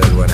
radio.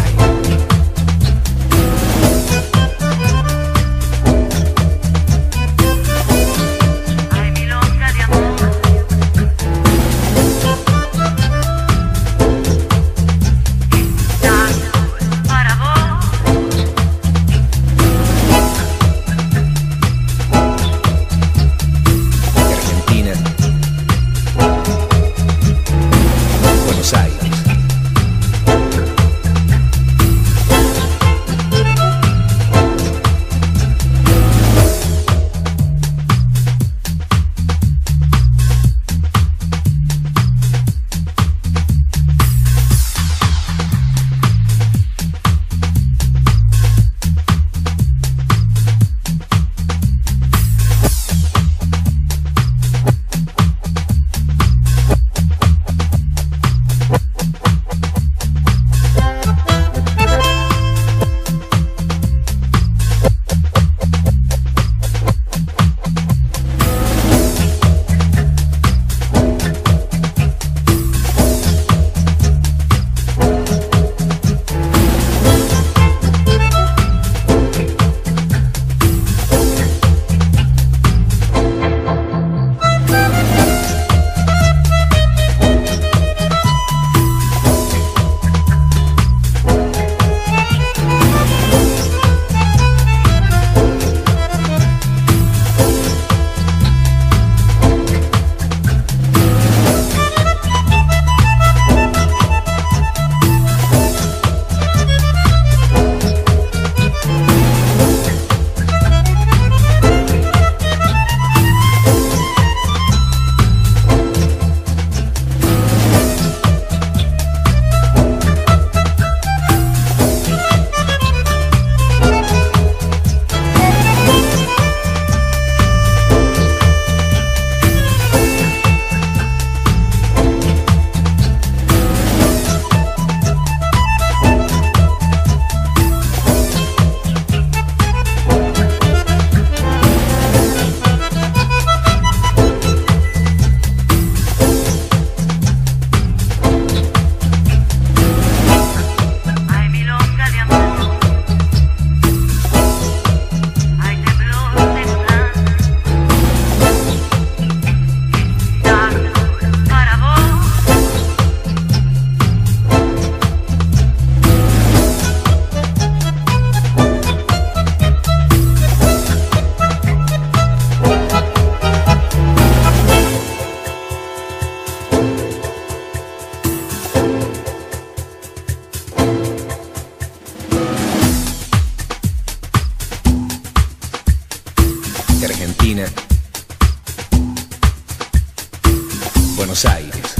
Buenos Aires.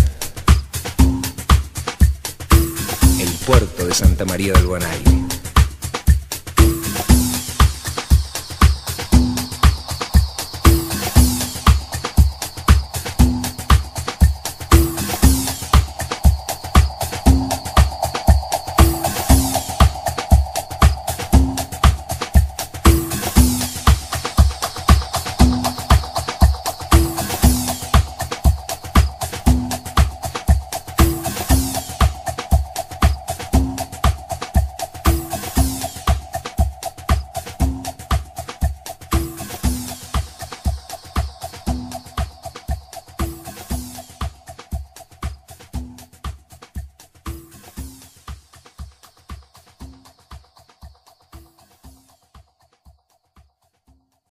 El puerto de Santa María del Aire.